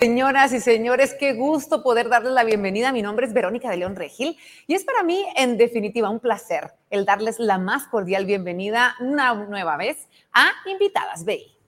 Señoras y señores, qué gusto poder darles la bienvenida. Mi nombre es Verónica de León Regil y es para mí, en definitiva, un placer el darles la más cordial bienvenida una nueva vez a Invitadas BI.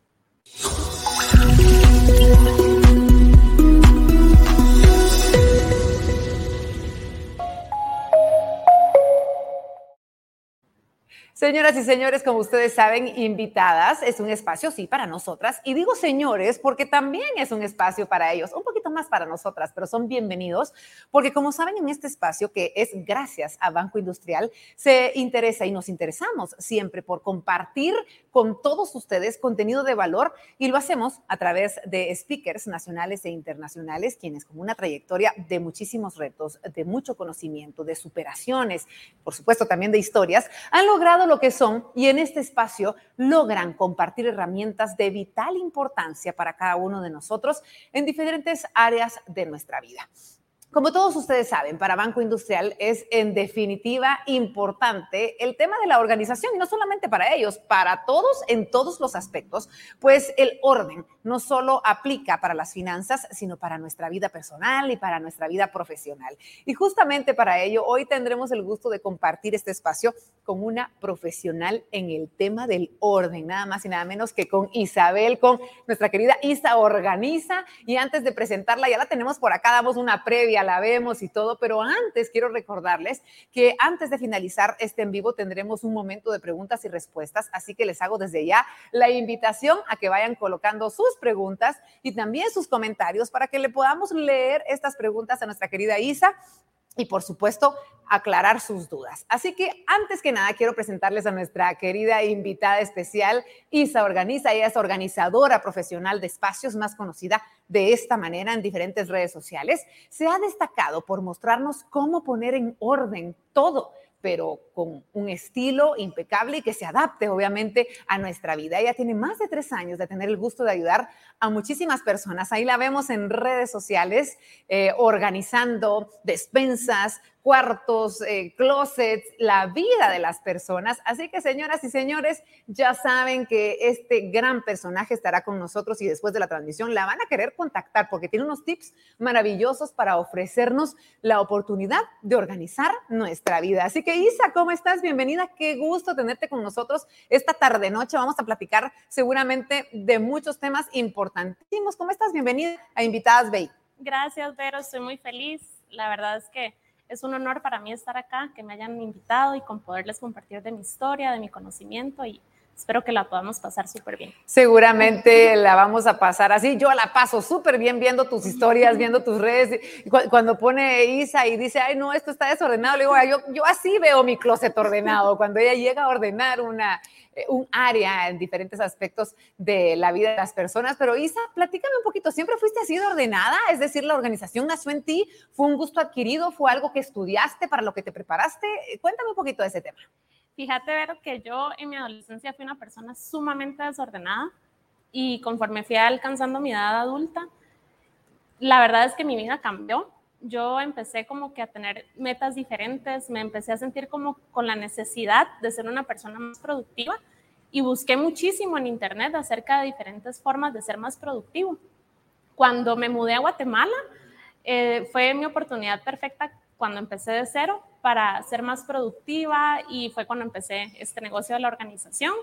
Señoras y señores, como ustedes saben, invitadas es un espacio, sí, para nosotras. Y digo señores porque también es un espacio para ellos, un poquito más para nosotras, pero son bienvenidos porque como saben en este espacio que es gracias a Banco Industrial, se interesa y nos interesamos siempre por compartir con todos ustedes contenido de valor y lo hacemos a través de speakers nacionales e internacionales, quienes con una trayectoria de muchísimos retos, de mucho conocimiento, de superaciones, por supuesto también de historias, han logrado lo que son y en este espacio logran compartir herramientas de vital importancia para cada uno de nosotros en diferentes áreas de nuestra vida. Como todos ustedes saben, para Banco Industrial es en definitiva importante el tema de la organización y no solamente para ellos, para todos en todos los aspectos, pues el orden no solo aplica para las finanzas, sino para nuestra vida personal y para nuestra vida profesional. Y justamente para ello, hoy tendremos el gusto de compartir este espacio con una profesional en el tema del orden, nada más y nada menos que con Isabel, con nuestra querida Isa Organiza. Y antes de presentarla, ya la tenemos por acá, damos una previa la vemos y todo, pero antes quiero recordarles que antes de finalizar este en vivo tendremos un momento de preguntas y respuestas, así que les hago desde ya la invitación a que vayan colocando sus preguntas y también sus comentarios para que le podamos leer estas preguntas a nuestra querida Isa y por supuesto aclarar sus dudas. Así que antes que nada quiero presentarles a nuestra querida invitada especial, Isa Organiza. Ella es organizadora profesional de espacios más conocida de esta manera en diferentes redes sociales. Se ha destacado por mostrarnos cómo poner en orden todo pero con un estilo impecable y que se adapte obviamente a nuestra vida. Ella tiene más de tres años de tener el gusto de ayudar a muchísimas personas. Ahí la vemos en redes sociales eh, organizando despensas, cuartos, eh, closets, la vida de las personas. Así que señoras y señores, ya saben que este gran personaje estará con nosotros y después de la transmisión la van a querer contactar porque tiene unos tips maravillosos para ofrecernos la oportunidad de organizar nuestra vida. Así que Isa, ¿cómo estás? Bienvenida. Qué gusto tenerte con nosotros esta tarde noche. Vamos a platicar seguramente de muchos temas importantísimos. ¿Cómo estás? Bienvenida a Invitadas Bay. Gracias, Vero. Estoy muy feliz. La verdad es que es un honor para mí estar acá, que me hayan invitado y con poderles compartir de mi historia, de mi conocimiento y espero que la podamos pasar súper bien. Seguramente la vamos a pasar así. Yo la paso súper bien viendo tus historias, viendo tus redes. Cuando pone Isa y dice, ay, no, esto está desordenado, le digo, yo, yo así veo mi closet ordenado. Cuando ella llega a ordenar una, eh, un área en diferentes aspectos de la vida de las personas. Pero Isa, platícame un poquito, ¿siempre fuiste así de ordenada? Es decir, la organización nació en ti, fue un gusto adquirido, fue algo que estudiaste para lo que te preparaste. Cuéntame un poquito de ese tema. Fíjate, ver que yo en mi adolescencia fui una persona sumamente desordenada y conforme fui alcanzando mi edad adulta, la verdad es que mi vida cambió yo empecé como que a tener metas diferentes, me empecé a sentir como con la necesidad de ser una persona más productiva y busqué muchísimo en internet acerca de diferentes formas de ser más productivo. Cuando me mudé a Guatemala, eh, fue mi oportunidad perfecta cuando empecé de cero para ser más productiva y fue cuando empecé este negocio de la organización.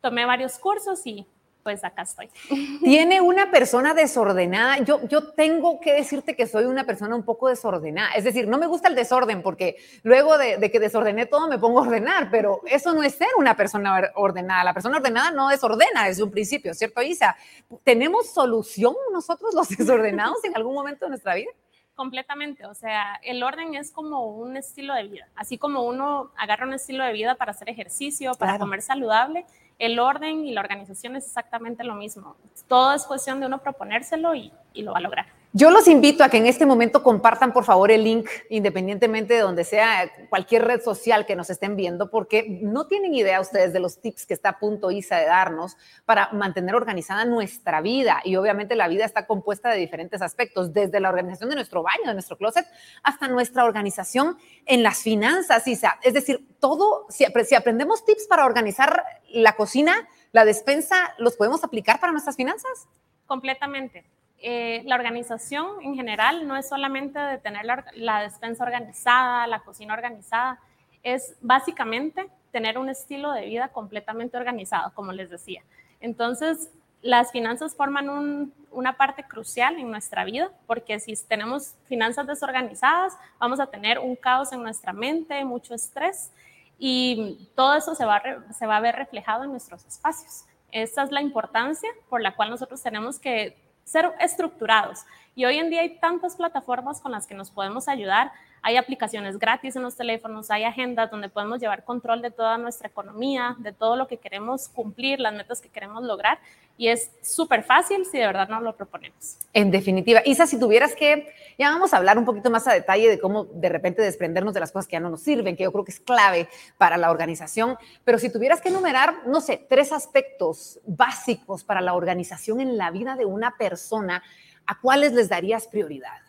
Tomé varios cursos y pues acá estoy. Tiene una persona desordenada. Yo, yo tengo que decirte que soy una persona un poco desordenada. Es decir, no me gusta el desorden porque luego de, de, que desordené todo me pongo a ordenar, pero eso no es ser una persona ordenada. La persona ordenada no desordena desde un principio, ¿cierto, Isa? ¿Tenemos solución nosotros los desordenados en algún momento de nuestra vida? Completamente, o sea, el orden es como un estilo de vida, así como uno agarra un estilo de vida para hacer ejercicio, para comer saludable, el orden y la organización es exactamente lo mismo. Todo es cuestión de uno proponérselo y, y lo va a lograr. Yo los invito a que en este momento compartan, por favor, el link, independientemente de donde sea cualquier red social que nos estén viendo, porque no tienen idea ustedes de los tips que está a punto Isa de darnos para mantener organizada nuestra vida. Y obviamente la vida está compuesta de diferentes aspectos, desde la organización de nuestro baño, de nuestro closet, hasta nuestra organización en las finanzas, Isa. Es decir, todo, si, aprendemos tips para organizar la cocina, la despensa, ¿los podemos aplicar para nuestras finanzas? Completamente eh, la organización en general no es solamente de tener la, despensa organizada, la cocina organizada, es básicamente tener un estilo de vida completamente organizado, como les decía. Entonces, las finanzas forman una parte crucial en nuestra vida, porque si tenemos finanzas desorganizadas, vamos a tener un caos en nuestra mente, mucho estrés, y todo eso se va, se va a ver reflejado en nuestros espacios. Esa es la importancia por la cual nosotros tenemos que ser estructurados. Y hoy en día hay tantas plataformas con las que nos podemos ayudar. Hay aplicaciones gratis en los teléfonos, hay agendas donde podemos llevar control de toda nuestra economía, de todo lo que queremos cumplir, las metas que queremos lograr. Y es súper fácil si de verdad nos lo proponemos. En definitiva, Isa, si tuvieras que, ya vamos a hablar un poquito más a detalle de cómo de repente desprendernos de las cosas que ya no nos sirven, que yo creo que es clave para la organización, pero si tuvieras que enumerar, no sé, tres aspectos básicos para la organización en la vida de una persona, ¿a cuáles les darías prioridad?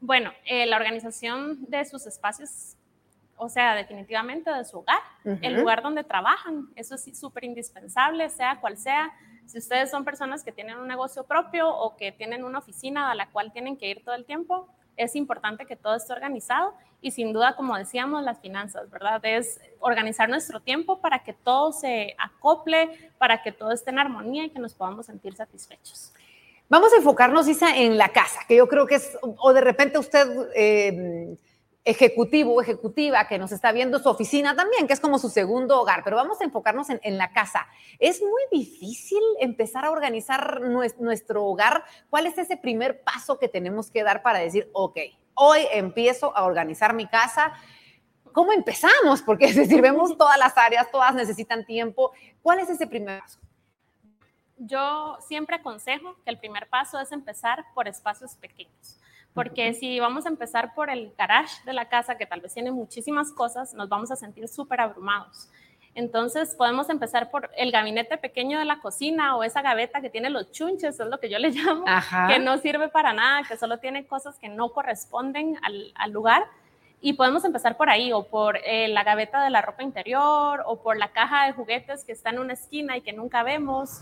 Bueno, eh, la organización de sus espacios, o sea, definitivamente de su hogar, el lugar donde trabajan, eso es súper indispensable, sea cual sea. Si ustedes son personas que tienen un negocio propio o que tienen una oficina a la cual tienen que ir todo el tiempo, es importante que todo esté organizado y sin duda, como decíamos, las finanzas, ¿verdad? Es organizar nuestro tiempo para que todo se acople, para que todo esté en armonía y que nos podamos sentir satisfechos. Vamos a enfocarnos, Isa, en la casa, que yo creo que es, o de repente usted, eh, ejecutivo o ejecutiva que nos está viendo, su oficina también, que es como su segundo hogar, pero vamos a enfocarnos en, la casa. Es muy difícil empezar a organizar nuestro hogar. ¿Cuál es ese primer paso que tenemos que dar para decir, ok, hoy empiezo a organizar mi casa? ¿Cómo empezamos? Porque si vemos todas las áreas, todas necesitan tiempo. ¿Cuál es ese primer paso? Yo siempre aconsejo que el primer paso es empezar por espacios pequeños, porque si vamos a empezar por el garage de la casa, que tal vez tiene muchísimas cosas, nos vamos a sentir súper abrumados. Entonces podemos empezar por el gabinete pequeño de la cocina o esa gaveta que tiene los chunches, es lo que yo le llamo, que no sirve para nada, que solo tiene cosas que no corresponden al, lugar. Y podemos empezar por ahí, o por eh, la gaveta de la ropa interior, o por la caja de juguetes que está en una esquina y que nunca vemos,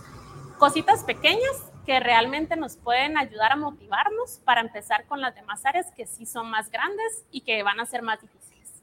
cositas pequeñas que realmente nos pueden ayudar a motivarnos para empezar con las demás áreas que sí son más grandes y que van a ser más difíciles.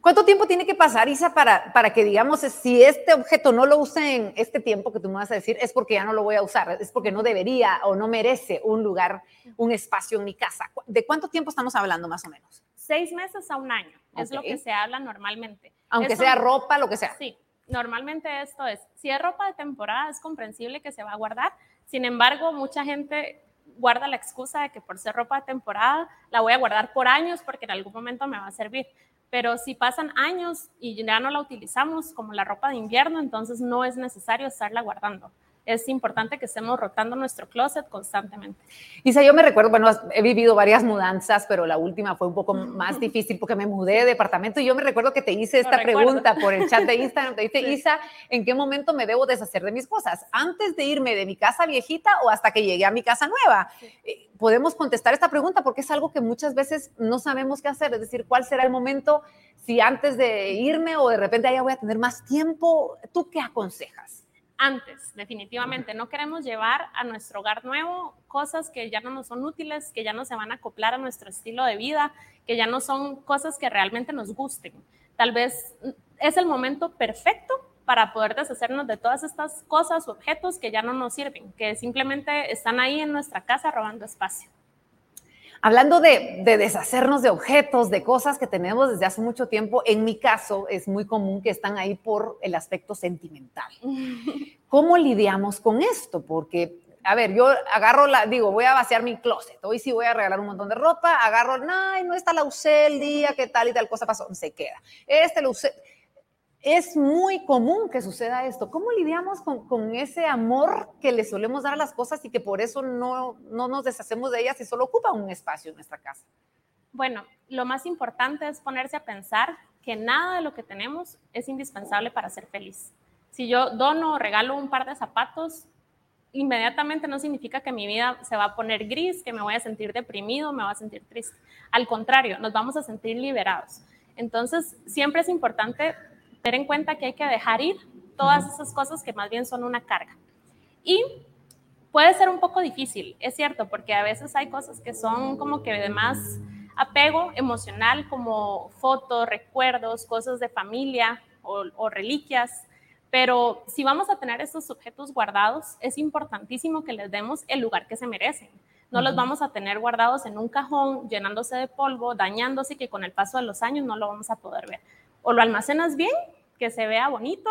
¿Cuánto tiempo tiene que pasar, Isa, para, para que digamos, si este objeto no lo use en este tiempo que tú me vas a decir, es porque ya no lo voy a usar, es porque no debería o no merece un lugar, un espacio en mi casa? ¿De cuánto tiempo estamos hablando más o menos? Seis meses a un año, es lo que se habla normalmente. Aunque sea ropa, lo que sea. Sí, normalmente esto es, si es ropa de temporada, es comprensible que se va a guardar. Sin embargo, mucha gente guarda la excusa de que por ser ropa de temporada la voy a guardar por años porque en algún momento me va a servir. Pero si pasan años y ya no la utilizamos como la ropa de invierno, entonces no es necesario estarla guardando es importante que estemos rotando nuestro closet constantemente. Isa, yo me recuerdo, bueno, he vivido varias mudanzas, pero la última fue un poco más difícil porque me mudé de departamento y yo me recuerdo que te hice esta pregunta por el chat de Instagram, te dice, Isa, ¿en qué momento me debo deshacer de mis cosas? ¿Antes de irme de mi casa viejita o hasta que llegue a mi casa nueva? Eh, podemos contestar esta pregunta porque es algo que muchas veces no sabemos qué hacer, es decir, cuál será el momento si antes de irme o de repente ya voy a tener más tiempo, ¿tú qué aconsejas? Antes, definitivamente. No queremos llevar a nuestro hogar nuevo cosas que ya no nos son útiles, que ya no se van a acoplar a nuestro estilo de vida, que ya no son cosas que realmente nos gusten. Tal vez es el momento perfecto para poder deshacernos de todas estas cosas o objetos que ya no nos sirven, que simplemente están ahí en nuestra casa robando espacio. Hablando de, deshacernos de objetos, de cosas que tenemos desde hace mucho tiempo, en mi caso es muy común que están ahí por el aspecto sentimental. ¿Cómo lidiamos con esto? Porque, a ver, yo agarro la, digo, voy a vaciar mi closet, hoy sí voy a regalar un montón de ropa, agarro, no, no esta la usé el día que tal y tal cosa pasó, se queda. Este lo usé es muy común que suceda esto. ¿Cómo lidiamos con, ese amor que le solemos dar a las cosas y que por eso no, no nos deshacemos de ellas y solo ocupan un espacio en nuestra casa? Bueno, lo más importante es ponerse a pensar que nada de lo que tenemos es indispensable para ser feliz. Si yo dono o regalo un par de zapatos, inmediatamente no significa que mi vida se va a poner gris, que me voy a sentir deprimido, me voy a sentir triste. Al contrario, nos vamos a sentir liberados. Entonces, siempre es importante tener en cuenta que hay que dejar ir todas esas cosas que más bien son una carga. Y puede ser un poco difícil, es cierto, porque a veces hay cosas que son como que de más apego emocional, como fotos, recuerdos, cosas de familia o, o reliquias. Pero si vamos a tener estos objetos guardados, es importantísimo que les demos el lugar que se merecen. No los vamos a tener guardados en un cajón, llenándose de polvo, dañándose, que con el paso de los años no lo vamos a poder ver. O lo almacenas bien, que se vea bonito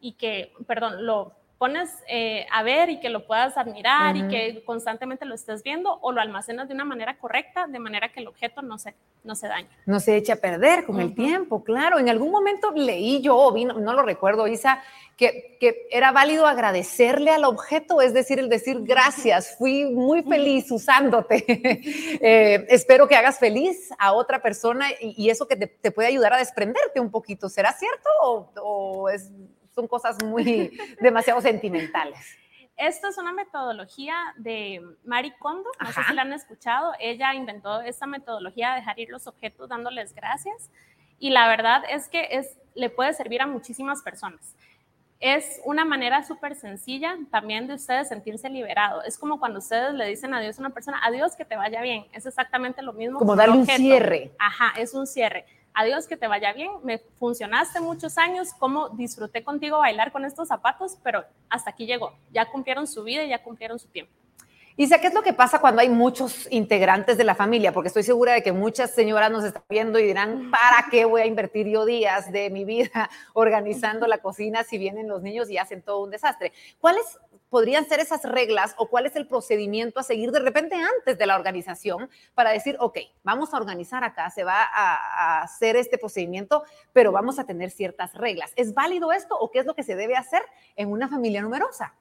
y que, perdón, lo pones eh, a ver y que lo puedas admirar y que constantemente lo estés viendo o lo almacenas de una manera correcta, de manera que el objeto no se, no se dañe. No se eche a perder con el tiempo, claro. En algún momento leí yo, vi, no, lo recuerdo, Isa, que, que, era válido agradecerle al objeto, es decir, el decir gracias, fui muy feliz usándote. eh, espero que hagas feliz a otra persona y, eso que te, te, puede ayudar a desprenderte un poquito. ¿Será cierto o, o es son cosas muy demasiado sentimentales. Esto es una metodología de Marie Kondo, no sé si la han escuchado. Ella inventó esta metodología de dejar ir los objetos dándoles gracias y la verdad es que es, le puede servir a muchísimas personas. Es una manera súper sencilla también de ustedes sentirse liberado. Es como cuando ustedes le dicen adiós a una persona, adiós, que te vaya bien. Es exactamente lo mismo. Como darle un cierre. Ajá, es un cierre adiós, que te vaya bien, me funcionaste muchos años, cómo disfruté contigo bailar con estos zapatos, pero hasta aquí llegó, ya cumplieron su vida ya cumplieron su tiempo. Isa, ¿qué es lo que pasa cuando hay muchos integrantes de la familia? Porque estoy segura de que muchas señoras nos están viendo y dirán, ¿para qué voy a invertir yo días de mi vida organizando la cocina si vienen los niños y hacen todo un desastre? ¿Cuáles podrían ser esas reglas o cuál es el procedimiento a seguir de repente antes de la organización para decir, ok, vamos a organizar acá, se va a, hacer este procedimiento, pero vamos a tener ciertas reglas. ¿Es válido esto o qué es lo que se debe hacer en una familia numerosa?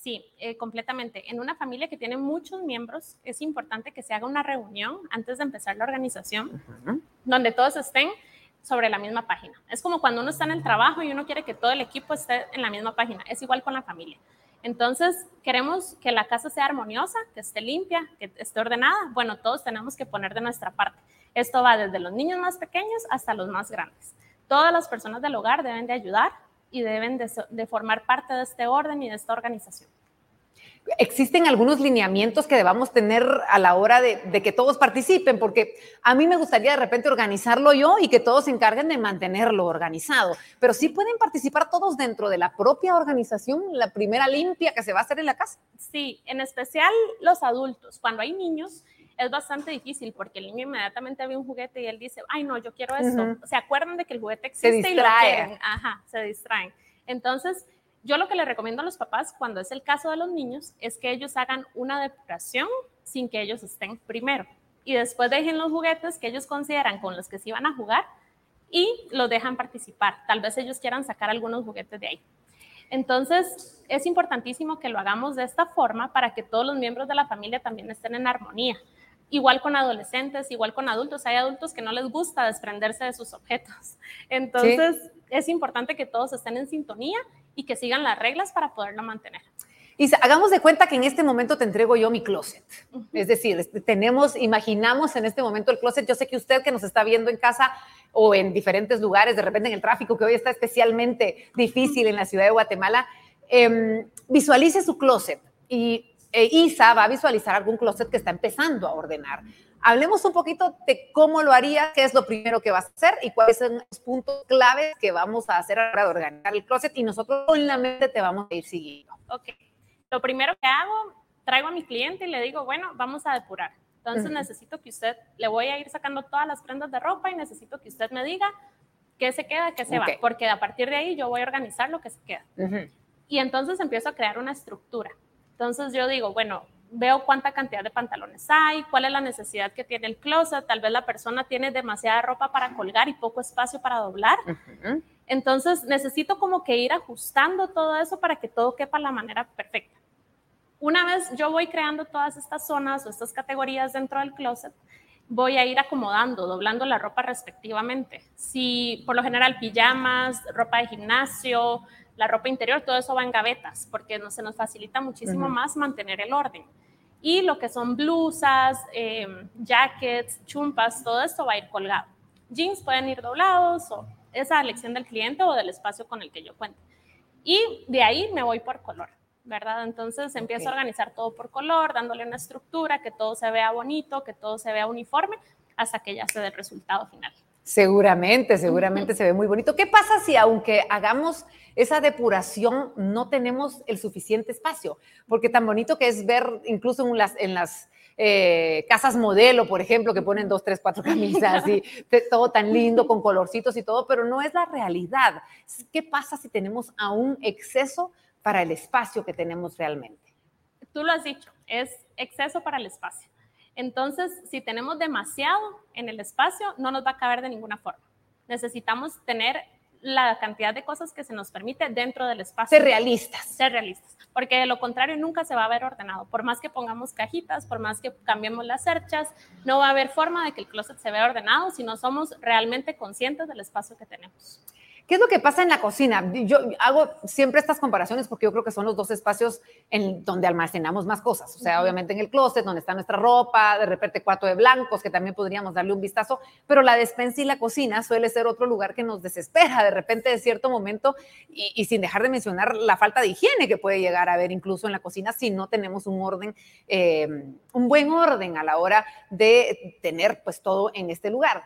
Sí, eh, completamente. En una familia que tiene muchos miembros, es importante que se haga una reunión antes de empezar la organización, donde todos estén sobre la misma página. Es como cuando uno está en el trabajo y uno quiere que todo el equipo esté en la misma página. Es igual con la familia. Entonces, queremos que la casa sea armoniosa, que esté limpia, que esté ordenada. Bueno, todos tenemos que poner de nuestra parte. Esto va desde los niños más pequeños hasta los más grandes. Todas las personas del hogar deben de ayudar y deben de, formar parte de este orden y de esta organización. ¿Existen algunos lineamientos que debamos tener a la hora de, de, que todos participen? Porque a mí me gustaría de repente organizarlo yo y que todos se encarguen de mantenerlo organizado, pero sí pueden participar todos dentro de la propia organización, la primera limpia que se va a hacer en la casa. Sí, en especial los adultos. Cuando hay niños, es bastante difícil porque el niño inmediatamente ve un juguete y él dice, ay, no, yo quiero esto. Se acuerdan de que el juguete existe y lo quieren. Ajá, se distraen. Entonces, yo lo que le recomiendo a los papás cuando es el caso de los niños es que ellos hagan una depuración sin que ellos estén primero y después dejen los juguetes que ellos consideran con los que se iban a jugar y los dejan participar. Tal vez ellos quieran sacar algunos juguetes de ahí. Entonces, es importantísimo que lo hagamos de esta forma para que todos los miembros de la familia también estén en armonía. Igual con adolescentes, igual con adultos. Hay adultos que no les gusta desprenderse de sus objetos. Entonces, es importante que todos estén en sintonía y que sigan las reglas para poderlo mantener. Y hagamos de cuenta que en este momento te entrego yo mi closet. Es decir, tenemos, imaginamos en este momento el closet. Yo sé que usted que nos está viendo en casa o en diferentes lugares, de repente en el tráfico, que hoy está especialmente difícil en la ciudad de Guatemala, em, visualice su closet y e Isa va a visualizar algún closet que está empezando a ordenar. Hablemos un poquito de cómo lo haría, qué es lo primero que vas a hacer y cuáles son los puntos claves que vamos a hacer para organizar el closet y nosotros con la mente te vamos a ir siguiendo. Ok, lo primero que hago, traigo a mi cliente y le digo, bueno, vamos a depurar. Entonces necesito que usted, le voy a ir sacando todas las prendas de ropa y necesito que usted me diga qué se queda, qué se va, porque a partir de ahí yo voy a organizar lo que se queda. Y entonces empiezo a crear una estructura. Entonces yo digo, bueno, veo cuánta cantidad de pantalones hay, cuál es la necesidad que tiene el closet, tal vez la persona tiene demasiada ropa para colgar y poco espacio para doblar. Entonces necesito como que ir ajustando todo eso para que todo quepa la manera perfecta. Una vez yo voy creando todas estas zonas o estas categorías dentro del closet, voy a ir acomodando, doblando la ropa respectivamente. Si por lo general pijamas, ropa de gimnasio, la ropa interior, todo eso va en gavetas, porque no, se nos facilita muchísimo más mantener el orden. Y lo que son blusas, em, jackets, chumpas, todo esto va a ir colgado. Jeans pueden ir doblados o esa elección del cliente o del espacio con el que yo cuente. Y de ahí me voy por color. ¿verdad? Entonces empiezo a organizar todo por color, dándole una estructura, que todo se vea bonito, que todo se vea uniforme, hasta que ya se dé el resultado final. Seguramente, seguramente se ve muy bonito. ¿Qué pasa si aunque hagamos esa depuración no tenemos el suficiente espacio? Porque tan bonito que es ver incluso en las, en las eh, casas modelo, por ejemplo, que ponen dos, tres, cuatro camisas y todo tan lindo con colorcitos y todo, pero no es la realidad. ¿Qué pasa si tenemos aún exceso para el espacio que tenemos realmente? Tú lo has dicho, es exceso para el espacio. Entonces, si tenemos demasiado en el espacio, no nos va a caber de ninguna forma. Necesitamos tener la cantidad de cosas que se nos permite dentro del espacio. Ser realistas. Ser realistas, porque de lo contrario nunca se va a ver ordenado. Por más que pongamos cajitas, por más que cambiemos las cerchas, no va a haber forma de que el closet se vea ordenado si no somos realmente conscientes del espacio que tenemos. ¿Qué es lo que pasa en la cocina? Yo hago siempre estas comparaciones porque yo creo que son los dos espacios en donde almacenamos más cosas. O sea, obviamente en el closet, donde está nuestra ropa, de repente cuarto de blancos, que también podríamos darle un vistazo, pero la despensa y la cocina suele ser otro lugar que nos desespera de repente de cierto momento y, sin dejar de mencionar la falta de higiene que puede llegar a haber incluso en la cocina si no tenemos un orden, eh, un buen orden a la hora de tener pues todo en este lugar.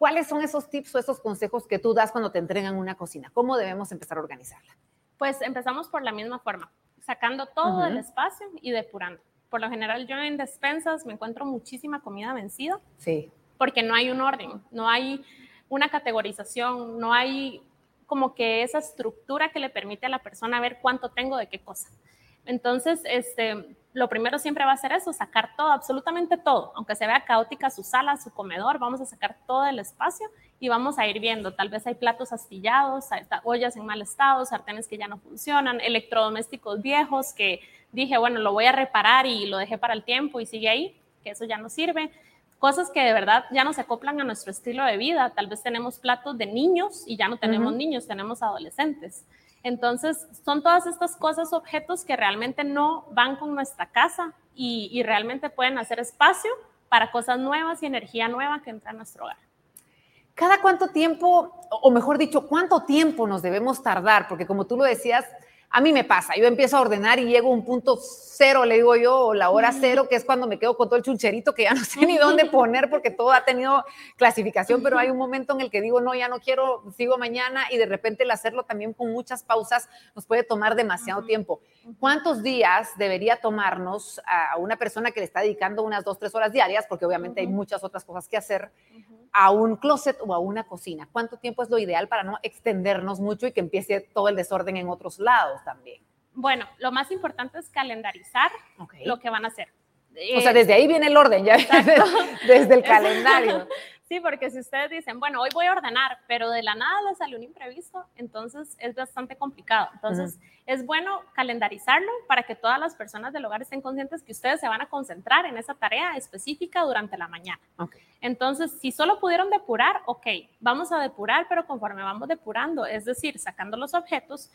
¿Cuáles son esos tips o esos consejos que tú das cuando te entregan una cocina? ¿Cómo debemos empezar a organizarla? Pues empezamos por la misma forma, sacando todo el espacio y depurando. Por lo general yo en despensas me encuentro muchísima comida vencida. Sí. Porque no hay un orden, no hay una categorización, no hay como que esa estructura que le permite a la persona ver cuánto tengo de qué cosa. Entonces, este, lo primero siempre va a ser eso, sacar todo, absolutamente todo, aunque se vea caótica su sala, su comedor, vamos a sacar todo el espacio y vamos a ir viendo, tal vez hay platos astillados, ollas en mal estado, sartenes que ya no funcionan, electrodomésticos viejos que dije, bueno, lo voy a reparar y lo dejé para el tiempo y sigue ahí, que eso ya no sirve. Cosas que de verdad ya no se acoplan a nuestro estilo de vida. Tal vez tenemos platos de niños y ya no tenemos niños, tenemos adolescentes. Entonces, son todas estas cosas, objetos que realmente no van con nuestra casa y, realmente pueden hacer espacio para cosas nuevas y energía nueva que entra a nuestro hogar. ¿Cada cuánto tiempo, o mejor dicho, cuánto tiempo nos debemos tardar? Porque como tú lo decías, a mí me pasa, yo empiezo a ordenar y llego a un punto cero, le digo yo, o la hora cero, que es cuando me quedo con todo el chuncherito que ya no sé ni dónde poner porque todo ha tenido clasificación, pero hay un momento en el que digo, no, ya no quiero, sigo mañana y de repente el hacerlo también con muchas pausas nos puede tomar demasiado tiempo. ¿Cuántos días debería tomarnos a una persona que le está dedicando unas dos, tres horas diarias, porque obviamente hay muchas otras cosas que hacer, a un closet o a una cocina? ¿Cuánto tiempo es lo ideal para no extendernos mucho y que empiece todo el desorden en otros lados también? Bueno, lo más importante es calendarizar lo que van a hacer. O sea, desde ahí viene el orden, ya desde el calendario. Sí, porque si ustedes dicen, bueno, hoy voy a ordenar, pero de la nada le salió un imprevisto, entonces es bastante complicado. Entonces, es bueno calendarizarlo para que todas las personas del hogar estén conscientes que ustedes se van a concentrar en esa tarea específica durante la mañana. Entonces, si solo pudieron depurar, ok, vamos a depurar, pero conforme vamos depurando, es decir, sacando los objetos,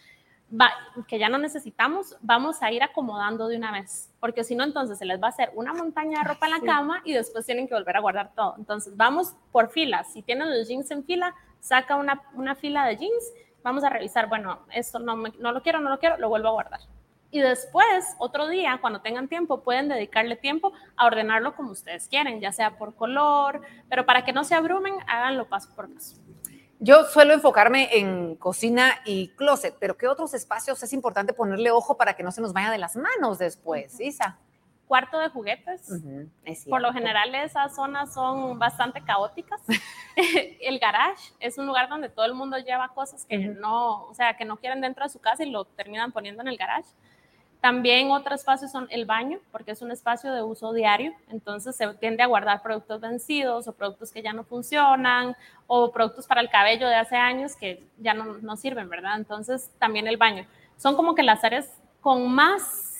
que ya no necesitamos, vamos a ir acomodando de una vez, porque si no, entonces se les va a hacer una montaña de ropa en la cama y después tienen que volver a guardar todo. Entonces, vamos por filas. Si tienen los jeans en fila, saca una, una fila de jeans, vamos a revisar, bueno, esto no, no lo quiero, no lo quiero, lo vuelvo a guardar. Y después, otro día, cuando tengan tiempo, pueden dedicarle tiempo a ordenarlo como ustedes quieren, ya sea por color, pero para que no se abrumen, háganlo paso por paso. Yo suelo enfocarme en cocina y closet, pero ¿qué otros espacios es importante ponerle ojo para que no se nos vaya de las manos después, Isa? Cuarto de juguetes. Por lo general esas zonas son bastante caóticas. el garage es un lugar donde todo el mundo lleva cosas que no, o sea, que no quieren dentro de su casa y lo terminan poniendo en el garage. También otro espacio son el baño, porque es un espacio de uso diario, entonces se tiende a guardar productos vencidos o productos que ya no funcionan o productos para el cabello de hace años que ya no, no sirven, ¿verdad? Entonces también el baño. Son como que las áreas con más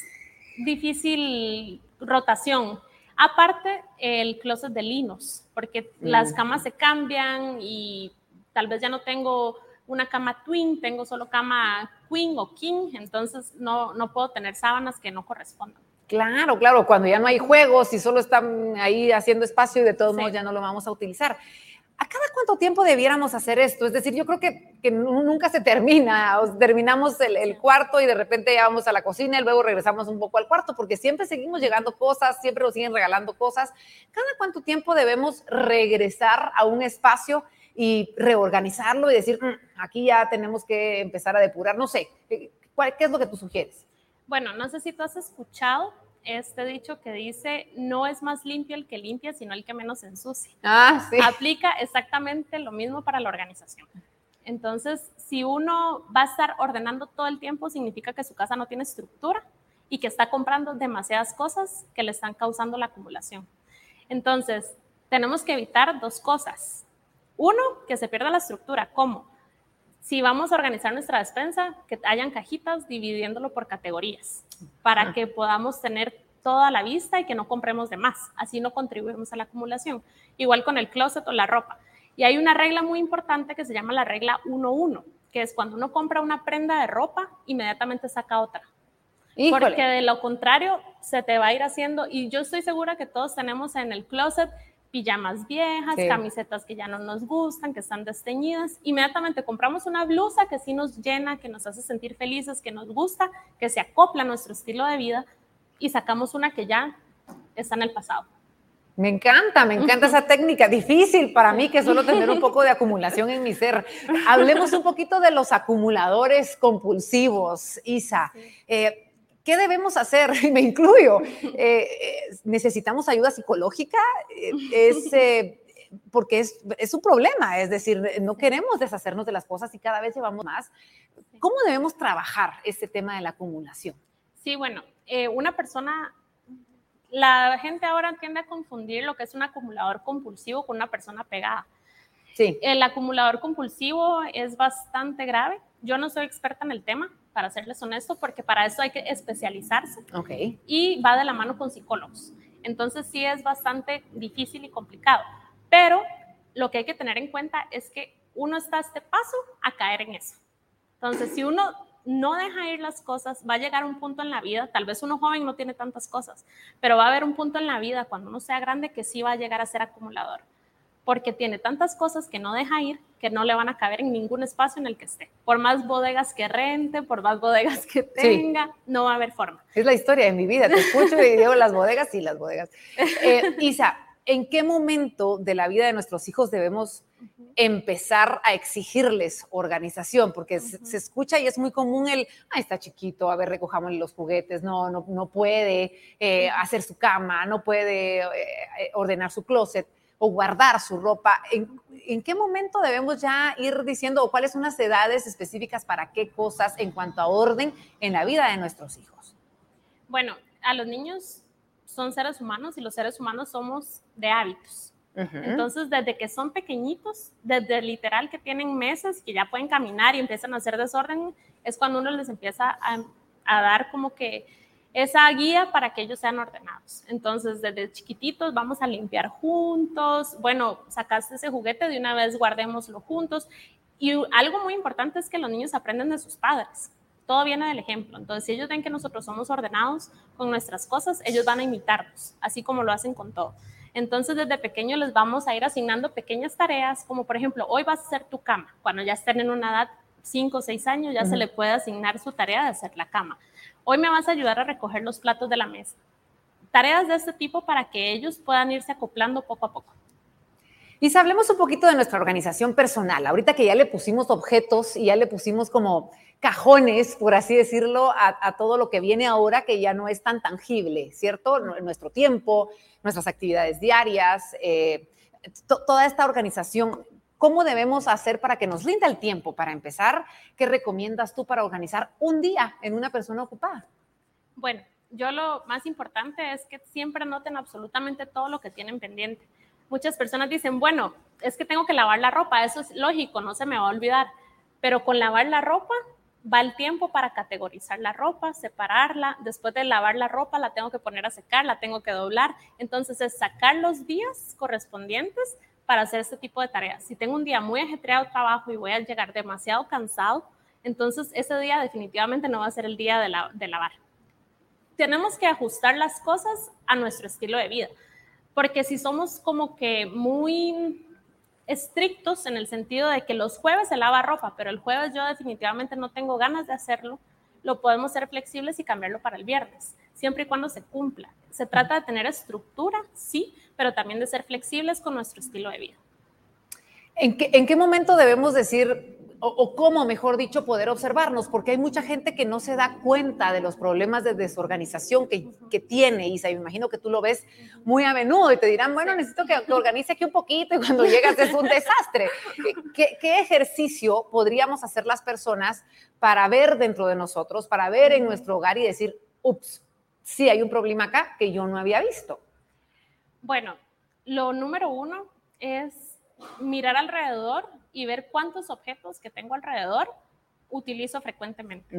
difícil rotación. Aparte, el closet de linos, porque las mm. camas se cambian y tal vez ya no tengo una cama twin, tengo solo cama queen o king, entonces no, no puedo tener sábanas que no correspondan. Claro, claro, cuando ya no hay juegos y solo están ahí haciendo espacio y de todos modos ya no lo vamos a utilizar. ¿A cada cuánto tiempo debiéramos hacer esto? Es decir, yo creo que, que nunca se termina. terminamos el, el, cuarto y de repente ya vamos a la cocina y luego regresamos un poco al cuarto, porque siempre seguimos llegando cosas, siempre nos siguen regalando cosas. ¿Cada cuánto tiempo debemos regresar a un espacio y reorganizarlo y decir, mm, aquí ya tenemos que empezar a depurar? No sé, ¿qué es lo que tú sugieres? Bueno, no sé si tú has escuchado este dicho que dice, no es más limpio el que limpia, sino el que menos ensucia. Ah, sí. Aplica exactamente lo mismo para la organización. Entonces, si uno va a estar ordenando todo el tiempo, significa que su casa no tiene estructura y que está comprando demasiadas cosas que le están causando la acumulación. Entonces, tenemos que evitar dos cosas. Uno, que se pierda la estructura. ¿Cómo? si vamos a organizar nuestra despensa, que hayan cajitas dividiéndolo por categorías para que podamos tener toda la vista y que no compremos de más. Así no contribuimos a la acumulación. Igual con el closet o la ropa. Y hay una regla muy importante que se llama la regla 1-1, que es cuando uno compra una prenda de ropa, inmediatamente saca otra. Porque de lo contrario, se te va a ir haciendo, y yo estoy segura que todos tenemos en el closet pijamas viejas, camisetas que ya no nos gustan, que están desteñidas. Inmediatamente compramos una blusa que sí nos llena, que nos hace sentir felices, que nos gusta, que se acopla a nuestro estilo de vida y sacamos una que ya está en el pasado. Me encanta, me encanta esa técnica. Difícil para mí que solo tener un poco de acumulación en mi ser. Hablemos un poquito de los acumuladores compulsivos, Isa. Eh, ¿Qué debemos hacer? Me incluyo. Eh, eh, ¿Necesitamos ayuda psicológica? Eh, es, porque es, es, un problema, es decir, no queremos deshacernos de las cosas y cada vez llevamos más. ¿Cómo debemos trabajar este tema de la acumulación? Sí, bueno, una persona, la gente ahora tiende a confundir lo que es un acumulador compulsivo con una persona pegada. Sí. El acumulador compulsivo es bastante grave. Yo no soy experta en el tema, para serles honesto, porque para eso hay que especializarse. Okay. Y va de la mano con psicólogos. Entonces sí es bastante difícil y complicado. Pero lo que hay que tener en cuenta es que uno está a este paso a caer en eso. Entonces, si uno no deja ir las cosas, va a llegar un punto en la vida, tal vez uno joven no tiene tantas cosas, pero va a haber un punto en la vida cuando uno sea grande que sí va a llegar a ser acumulador porque tiene tantas cosas que no deja ir que no le van a caber en ningún espacio en el que esté. Por más bodegas que rente, por más bodegas que tenga, no va a haber forma. Es la historia de mi vida. Te escucho y digo las bodegas y las bodegas. Eh, Isa, ¿en qué momento de la vida de nuestros hijos debemos empezar a exigirles organización? Porque se, escucha y es muy común el, ah, está chiquito, a ver, recojámosle los juguetes, no, no, no puede eh, hacer su cama, no puede eh, ordenar su closet o guardar su ropa. ¿En, qué momento debemos ya ir diciendo o cuáles son las edades específicas para qué cosas en cuanto a orden en la vida de nuestros hijos? Bueno, a los niños son seres humanos y los seres humanos somos de hábitos. Entonces, desde que son pequeñitos, desde literal que tienen meses, que ya pueden caminar y empiezan a hacer desorden, es cuando uno les empieza a dar como que esa guía para que ellos sean ordenados. Entonces, desde chiquititos vamos a limpiar juntos. Bueno, sacaste ese juguete, de una vez guardémoslo juntos. Y algo muy importante es que los niños aprenden de sus padres. Todo viene del ejemplo. Entonces, si ellos ven que nosotros somos ordenados con nuestras cosas, ellos van a imitarnos, así como lo hacen con todo. Entonces, desde pequeño les vamos a ir asignando pequeñas tareas, como por ejemplo, hoy vas a hacer tu cama. Cuando ya estén en una edad, 5 o 6 años, ya se le puede asignar su tarea de hacer la cama. Hoy me vas a ayudar a recoger los platos de la mesa. Tareas de este tipo para que ellos puedan irse acoplando poco a poco. Y hablemos un poquito de nuestra organización personal. Ahorita que ya le pusimos objetos y ya le pusimos como cajones, por así decirlo, a, todo lo que viene ahora que ya no es tan tangible, ¿cierto? Nuestro tiempo, nuestras actividades diarias, eh, toda esta organización. ¿Cómo debemos hacer para que nos rinda el tiempo? Para empezar, ¿qué recomiendas tú para organizar un día en una persona ocupada? Bueno, yo lo más importante es que siempre anoten absolutamente todo lo que tienen pendiente. Muchas personas dicen, bueno, es que tengo que lavar la ropa, eso es lógico, no se me va a olvidar, pero con lavar la ropa va el tiempo para categorizar la ropa, separarla, después de lavar la ropa la tengo que poner a secar, la tengo que doblar, entonces es sacar los días correspondientes para hacer este tipo de tareas. Si tengo un día muy ajetreado de trabajo y voy a llegar demasiado cansado, entonces ese día definitivamente no va a ser el día de, de lavar. Tenemos que ajustar las cosas a nuestro estilo de vida, porque si somos como que muy estrictos en el sentido de que los jueves se lava ropa, pero el jueves yo definitivamente no tengo ganas de hacerlo, lo podemos ser flexibles y cambiarlo para el viernes, siempre y cuando se cumpla. Se trata de tener estructura, sí, pero también de ser flexibles con nuestro estilo de vida. ¿En qué, en qué momento debemos decir, o, cómo, mejor dicho, poder observarnos, porque hay mucha gente que no se da cuenta de los problemas de desorganización que, que tiene, Isa, y me imagino que tú lo ves muy a menudo y te dirán, bueno, necesito que, organice aquí un poquito y cuando llegas es un desastre. ¿Qué, ¿Qué, ejercicio podríamos hacer las personas para ver dentro de nosotros, para ver en nuestro hogar y decir, ups, sí hay un problema acá que yo no había visto? Bueno, lo número uno es mirar alrededor y ver cuántos objetos que tengo alrededor utilizo frecuentemente.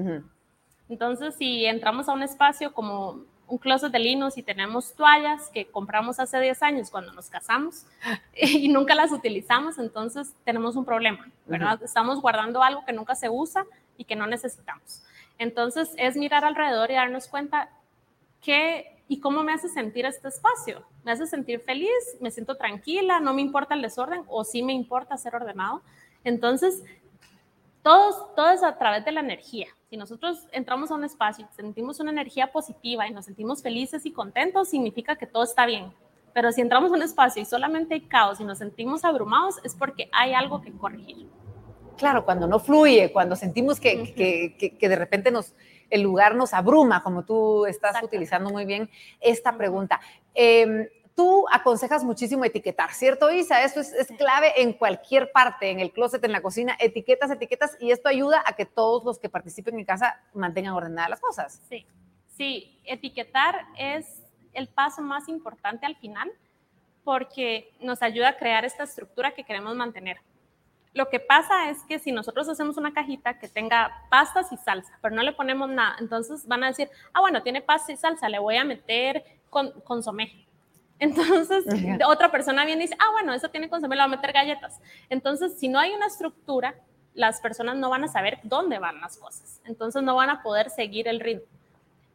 Entonces, si entramos a un espacio como un closet de linos y tenemos toallas que compramos hace 10 años cuando nos casamos y nunca las utilizamos, entonces tenemos un problema, ¿verdad? Estamos guardando algo que nunca se usa y que no necesitamos. Entonces, es mirar alrededor y darnos cuenta qué y cómo me hace sentir este espacio. Me hace sentir feliz, me siento tranquila, no me importa el desorden o sí me importa ser ordenado. Entonces, todos, todo es a través de la energía. Si nosotros entramos a un espacio y sentimos una energía positiva y nos sentimos felices y contentos, significa que todo está bien. Pero si entramos a un espacio y solamente hay caos y nos sentimos abrumados, es porque hay algo que corregir. Claro, cuando no fluye, cuando sentimos que, que, que de repente nos, el lugar nos abruma, como tú estás utilizando muy bien esta pregunta. Em, tú aconsejas muchísimo etiquetar, ¿cierto, Isa? Eso es, clave en cualquier parte, en el closet, en la cocina, etiquetas, etiquetas, y esto ayuda a que todos los que participen en casa mantengan ordenadas las cosas. Sí, sí, etiquetar es el paso más importante al final porque nos ayuda a crear esta estructura que queremos mantener. Lo que pasa es que si nosotros hacemos una cajita que tenga pastas y salsa, pero no le ponemos nada, entonces van a decir, ah, bueno, tiene pasta y salsa, le voy a meter con, consomé. Entonces, otra persona viene y dice, ah, bueno, eso tiene consomé, le voy a meter galletas. Entonces, si no hay una estructura, las personas no van a saber dónde van las cosas. Entonces, no van a poder seguir el ritmo.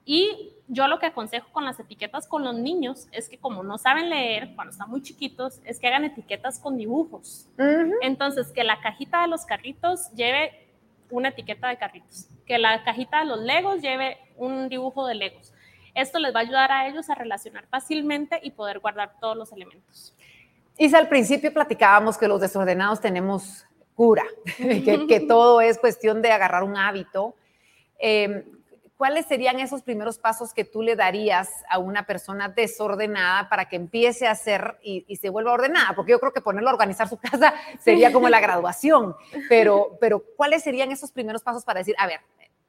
Y yo lo que aconsejo con las etiquetas con los niños es que como no saben leer, cuando están muy chiquitos, es que hagan etiquetas con dibujos. Entonces, que la cajita de los carritos lleve una etiqueta de carritos, que la cajita de los legos lleve un dibujo de legos. Esto les va a ayudar a ellos a relacionar fácilmente y poder guardar todos los elementos. Isa, al principio platicábamos que los desordenados tenemos cura, que, que, todo es cuestión de agarrar un hábito. Eh, ¿cuáles serían esos primeros pasos que tú le darías a una persona desordenada para que empiece a hacer y, se vuelva ordenada? Porque yo creo que ponerlo a organizar su casa sería como la graduación, pero, pero ¿cuáles serían esos primeros pasos para decir, a ver,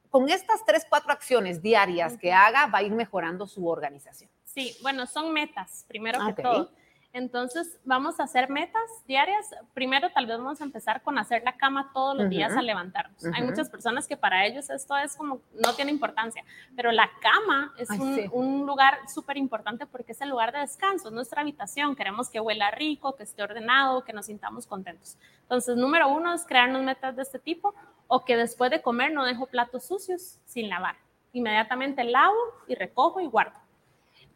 con estas tres, cuatro acciones diarias que haga, va a ir mejorando su organización? Sí, bueno, son metas, primero que todo. Entonces, vamos a hacer metas diarias. Primero, tal vez vamos a empezar con hacer la cama todos los días al levantarnos. Hay muchas personas que para ellos esto es como, no tiene importancia, pero la cama es un, lugar súper importante porque es el lugar de descanso, es nuestra habitación. Queremos que huela rico, que esté ordenado, que nos sintamos contentos. Entonces, número uno es crearnos metas de este tipo o que después de comer no dejo platos sucios sin lavar. Inmediatamente lavo y recojo y guardo.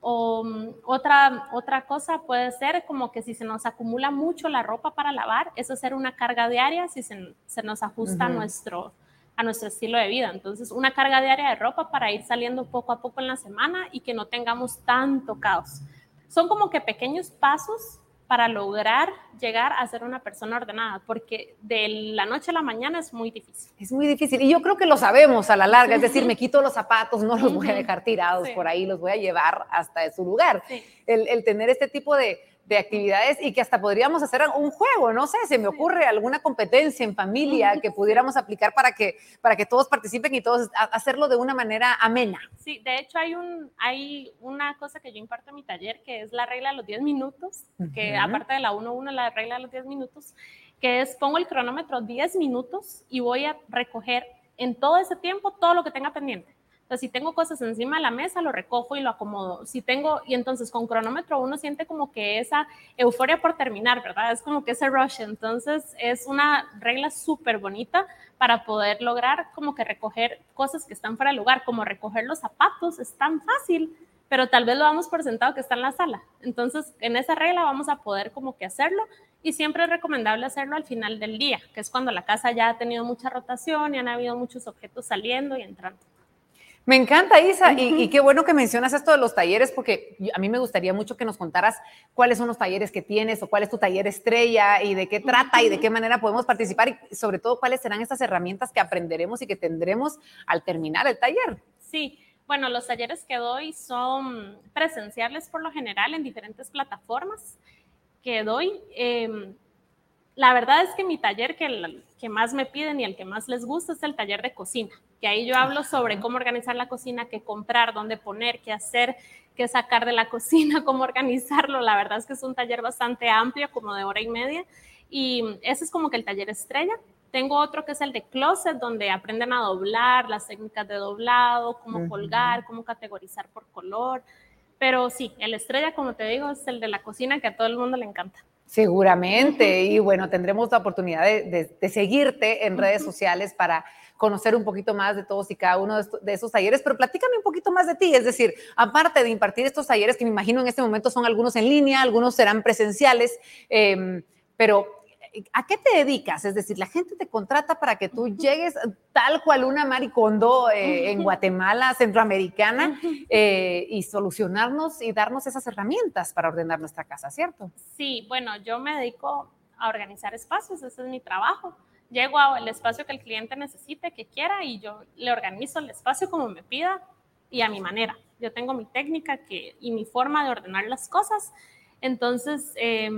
O mm, otra, otra cosa puede ser como que si se nos acumula mucho la ropa para lavar, eso hacer una carga diaria si se, se nos ajusta a, nuestro, a nuestro estilo de vida. Entonces, una carga diaria de ropa para ir saliendo poco a poco en la semana y que no tengamos tanto caos. Son como que pequeños pasos para lograr llegar a ser una persona ordenada, porque de la noche a la mañana es muy difícil. Es muy difícil y yo creo que lo sabemos a la larga, es decir, me quito los zapatos, no los voy a dejar tirados por ahí, los voy a llevar hasta su lugar. El, el tener este tipo de, de actividades y que hasta podríamos hacer un juego, no sé, se me ocurre alguna competencia en familia que pudiéramos aplicar para que, para que todos participen y todos hacerlo de una manera amena. Sí, de hecho hay, un, hay una cosa que yo imparto en mi taller que es la regla de los 10 minutos, que aparte de la 1-1, la regla de los 10 minutos, que es pongo el cronómetro 10 minutos y voy a recoger en todo ese tiempo todo lo que tenga pendiente. Entonces, si tengo cosas encima de la mesa, lo recojo y lo acomodo. Si tengo, y entonces con cronómetro uno siente como que esa euforia por terminar, ¿verdad? Es como que ese rush. Entonces, es una regla súper bonita para poder lograr como que recoger cosas que están fuera de lugar, como recoger los zapatos, es tan fácil, pero tal vez lo damos por sentado que está en la sala. Entonces, en esa regla vamos a poder como que hacerlo y siempre es recomendable hacerlo al final del día, que es cuando la casa ya ha tenido mucha rotación y han habido muchos objetos saliendo y entrando. Me encanta, Isa, y, qué bueno que mencionas esto de los talleres, porque a mí me gustaría mucho que nos contaras cuáles son los talleres que tienes o cuál es tu taller estrella y de qué trata y de qué manera podemos participar y sobre todo cuáles serán estas herramientas que aprenderemos y que tendremos al terminar el taller. Sí, bueno, los talleres que doy son presenciales por lo general en diferentes plataformas que doy. Em, la verdad es que mi taller que, que más me piden y el que más les gusta es el taller de cocina, que ahí yo hablo sobre cómo organizar la cocina, qué comprar, dónde poner, qué hacer, qué sacar de la cocina, cómo organizarlo. La verdad es que es un taller bastante amplio, como de hora y media. Y ese es como que el taller estrella. Tengo otro que es el de closet, donde aprenden a doblar, las técnicas de doblado, cómo colgar, cómo categorizar por color. Pero sí, el estrella, como te digo, es el de la cocina que a todo el mundo le encanta. Seguramente, y bueno, tendremos la oportunidad de, seguirte en redes sociales para conocer un poquito más de todos y cada uno de, esos talleres, pero platícame un poquito más de ti, es decir, aparte de impartir estos talleres que me imagino en este momento son algunos en línea, algunos serán presenciales, em, pero ¿a qué te dedicas? Es decir, la gente te contrata para que tú llegues tal cual una maricondo eh, en Guatemala, centroamericana, eh, y solucionarnos y darnos esas herramientas para ordenar nuestra casa, ¿cierto? Sí, bueno, yo me dedico a organizar espacios, ese es mi trabajo. Llego al espacio que el cliente necesite, que quiera, y yo le organizo el espacio como me pida y a mi manera. Yo tengo mi técnica que, y mi forma de ordenar las cosas. Entonces, eh,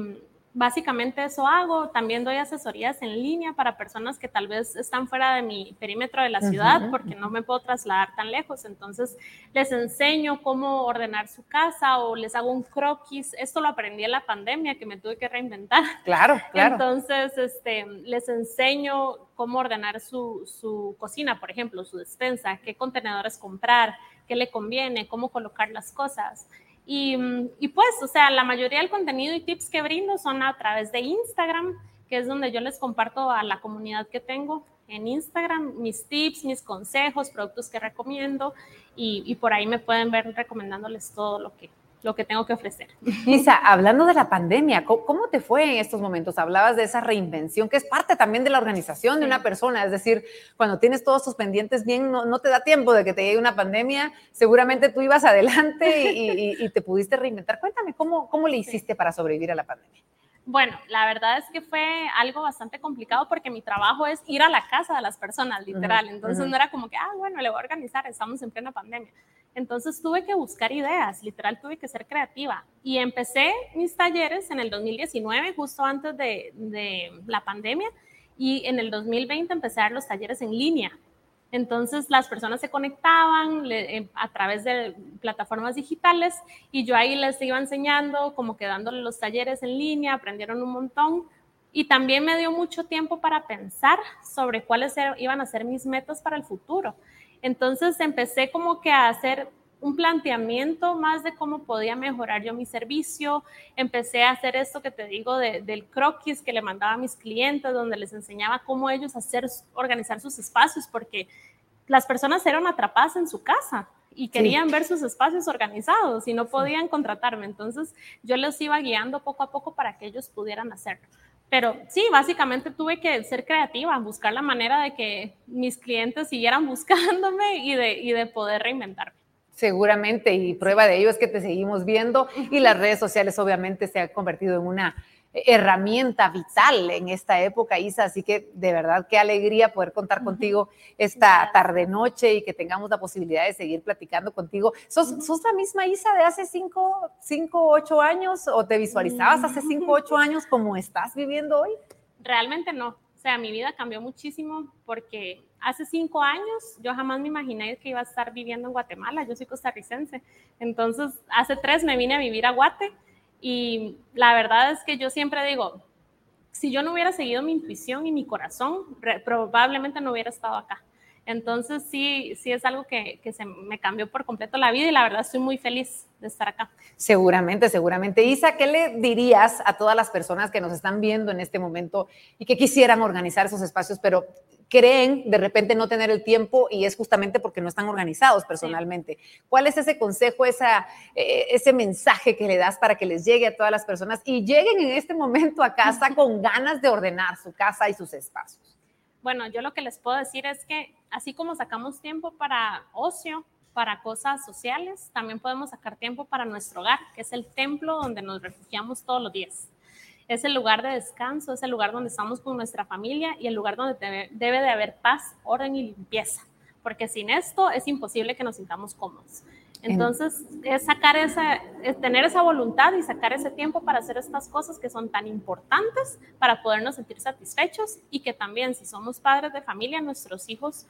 básicamente eso hago. También doy asesorías en línea para personas que tal vez están fuera de mi perímetro de la ciudad porque no me puedo trasladar tan lejos. Entonces les enseño cómo ordenar su casa o les hago un croquis. Esto lo aprendí en la pandemia que me tuve que reinventar. Claro, claro. Entonces este, les enseño cómo ordenar su, su cocina, por ejemplo, su despensa, qué contenedores comprar, qué le conviene, cómo colocar las cosas. Y, pues, o sea, la mayoría del contenido y tips que brindo son a través de Instagram, que es donde yo les comparto a la comunidad que tengo en Instagram mis tips, mis consejos, productos que recomiendo y, y por ahí me pueden ver recomendándoles todo lo que, lo que tengo que ofrecer. Lisa, hablando de la pandemia, ¿cómo, te fue en estos momentos? Hablabas de esa reinvención que es parte también de la organización de una persona, es decir, cuando tienes todos tus pendientes bien, no, te da tiempo de que te llegue una pandemia, seguramente tú ibas adelante y, te pudiste reinventar. Cuéntame, ¿cómo, cómo le hiciste para sobrevivir a la pandemia? Bueno, la verdad es que fue algo bastante complicado porque mi trabajo es ir a la casa de las personas, literal. Entonces no era como que, ah, bueno, le voy a organizar, estamos en plena pandemia. Entonces tuve que buscar ideas, literal tuve que ser creativa. Y empecé mis talleres en el 2019, justo antes de, de la pandemia, y en el 2020 empecé a dar los talleres en línea. Entonces las personas se conectaban eh, a través de plataformas digitales y yo ahí les iba enseñando, como que dándole los talleres en línea, aprendieron un montón y también me dio mucho tiempo para pensar sobre cuáles iban a ser mis metas para el futuro. Entonces empecé como que a hacer un planteamiento más de cómo podía mejorar yo mi servicio. Empecé a hacer esto que te digo del croquis que le mandaba a mis clientes, donde les enseñaba cómo ellos hacer, organizar sus espacios, porque las personas eran atrapadas en su casa y querían ver sus espacios organizados y no podían contratarme. Entonces yo les iba guiando poco a poco para que ellos pudieran hacerlo. Pero sí, básicamente tuve que ser creativa, buscar la manera de que mis clientes siguieran buscándome y de, y de poder reinventarme. Seguramente, y prueba de ello es que te seguimos viendo y las redes sociales obviamente se han convertido en una herramienta vital en esta época, Isa. Así que de verdad qué alegría poder contar contigo esta tarde noche y que tengamos la posibilidad de seguir platicando contigo. ¿Sos, la misma Isa de hace cinco, cinco, ocho años o te visualizabas hace cinco, ocho años como estás viviendo hoy? Realmente no. O sea, mi vida cambió muchísimo porque hace cinco años yo jamás me imaginé que iba a estar viviendo en Guatemala, yo soy costarricense, entonces hace tres me vine a vivir a Guate y la verdad es que yo siempre digo, si yo no hubiera seguido mi intuición y mi corazón, probablemente no hubiera estado acá. Entonces sí, sí es algo que, que, se me cambió por completo la vida y la verdad estoy muy feliz de estar acá. Seguramente, seguramente. Isa, ¿qué le dirías a todas las personas que nos están viendo en este momento y que quisieran organizar esos espacios, pero creen de repente no tener el tiempo y es justamente porque no están organizados personalmente. ¿Cuál es ese consejo, esa, eh, ese mensaje que le das para que les llegue a todas las personas y lleguen en este momento a casa con ganas de ordenar su casa y sus espacios? Bueno, yo lo que les puedo decir es que así como sacamos tiempo para ocio, para cosas sociales, también podemos sacar tiempo para nuestro hogar, que es el templo donde nos refugiamos todos los días es el lugar de descanso, es el lugar donde estamos con nuestra familia y el lugar donde debe, de haber paz, orden y limpieza, porque sin esto es imposible que nos sintamos cómodos. Entonces, es sacar esa, es tener esa voluntad y sacar ese tiempo para hacer estas cosas que son tan importantes para podernos sentir satisfechos y que también si somos padres de familia, nuestros hijos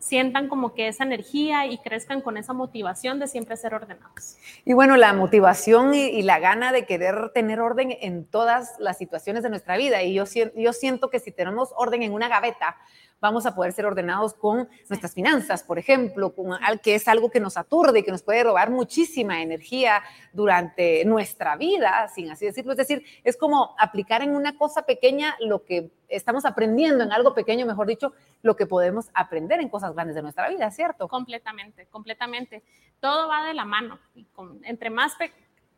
sientan como que esa energía y crezcan con esa motivación de siempre ser ordenados. Y bueno, la motivación y, la gana de querer tener orden en todas las situaciones de nuestra vida. Y yo, yo siento que si tenemos orden en una gaveta, vamos a poder ser ordenados con nuestras finanzas, por ejemplo, con que es algo que nos aturde y que nos puede robar muchísima energía durante nuestra vida, sin así decirlo. Es decir, es como aplicar en una cosa pequeña lo que estamos aprendiendo, en algo pequeño, mejor dicho, lo que podemos aprender en cosas grandes de nuestra vida, ¿cierto? Completamente, completamente. Todo va de la mano. entre más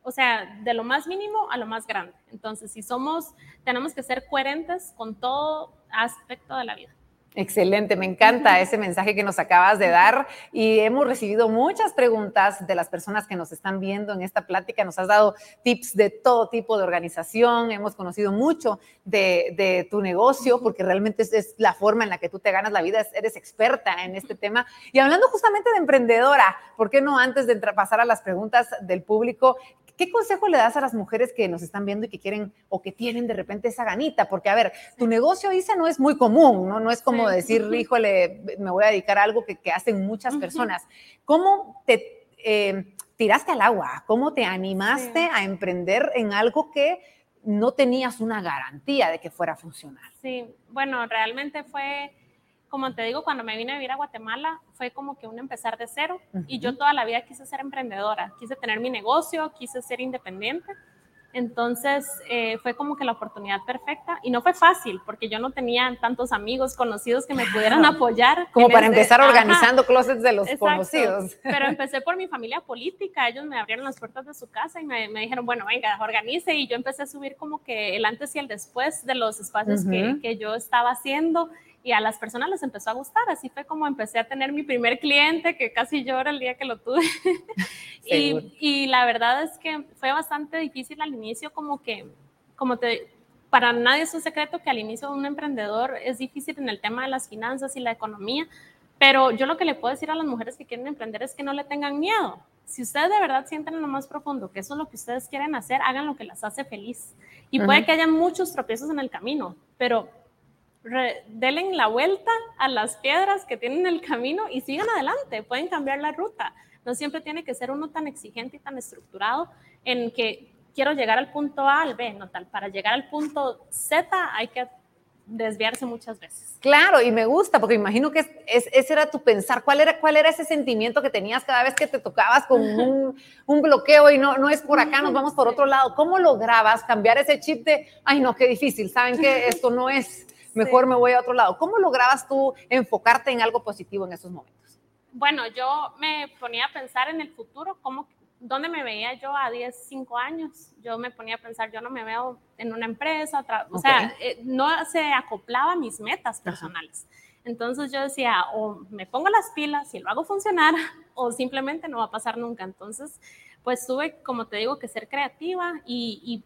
o sea, de lo más mínimo a lo más grande. Entonces, si somos, tenemos que ser coherentes con todo aspecto de la vida. Excelente, me encanta ese mensaje que nos acabas de dar y hemos recibido muchas preguntas de las personas que nos están viendo en esta plática. Nos has dado tips de todo tipo de organización, hemos conocido mucho de, tu negocio porque realmente es, la forma en la que tú te ganas la vida, eres experta en este tema. Y hablando justamente de emprendedora, ¿por qué no antes de pasar a las preguntas del público, ¿Qué consejo le das a las mujeres que nos están viendo y que quieren o que tienen de repente esa ganita? Porque, a ver, tu negocio, Isa, no es muy común, ¿no? No es como decir, híjole, me voy a dedicar a algo que, hacen muchas personas. ¿Cómo te eh, tiraste al agua? ¿Cómo te animaste a emprender en algo que no tenías una garantía de que fuera a funcionar? Sí, bueno, realmente fue como te digo, cuando me vine a vivir a Guatemala fue como que un empezar de cero. Y yo toda la vida quise ser emprendedora, quise tener mi negocio, quise ser independiente. Entonces eh, fue como que la oportunidad perfecta. Y no fue fácil porque yo no tenía tantos amigos conocidos que me pudieran apoyar. Como para empezar organizando closets de los conocidos. Pero empecé por mi familia política, ellos me abrieron las puertas de su casa y me, dijeron, bueno, venga, organice y yo empecé a subir como que el antes y el después de los espacios que, que yo estaba haciendo y a las personas les empezó a gustar. Así fue como empecé a tener mi primer cliente, que casi llora el día que lo tuve. y, y, la verdad es que fue bastante difícil al inicio, como que, como te, para nadie es un secreto que al inicio de un emprendedor es difícil en el tema de las finanzas y la economía, pero yo lo que le puedo decir a las mujeres que quieren emprender es que no le tengan miedo. Si ustedes de verdad sienten en lo más profundo que eso es lo que ustedes quieren hacer, hagan lo que las hace feliz. Y puede que haya muchos tropiezos en el camino, pero denle la vuelta a las piedras que tienen el camino y sigan adelante, pueden cambiar la ruta. No siempre tiene que ser uno tan exigente y tan estructurado en que quiero llegar al punto A al B, no tal. Para llegar al punto Z hay que desviarse muchas veces. Claro, y me gusta, porque imagino que es, ese era tu pensar. ¿Cuál era, ¿Cuál era ese sentimiento que tenías cada vez que te tocabas con un, un, bloqueo y no, no es por acá, nos vamos por otro lado? ¿Cómo lograbas cambiar ese chip de, ay, no, qué difícil, saben que esto no es mejor me voy a otro lado. ¿Cómo lograbas tú enfocarte en algo positivo en esos momentos? Bueno, yo me ponía a pensar en el futuro, cómo, dónde me veía yo a 10, 5 años. Yo me ponía a pensar, yo no me veo en una empresa, o sea, eh, no se acoplaba a mis metas personales. Entonces yo decía, o me pongo las pilas y lo hago funcionar, o simplemente no va a pasar nunca. Entonces, pues tuve, como te digo, que ser creativa y, y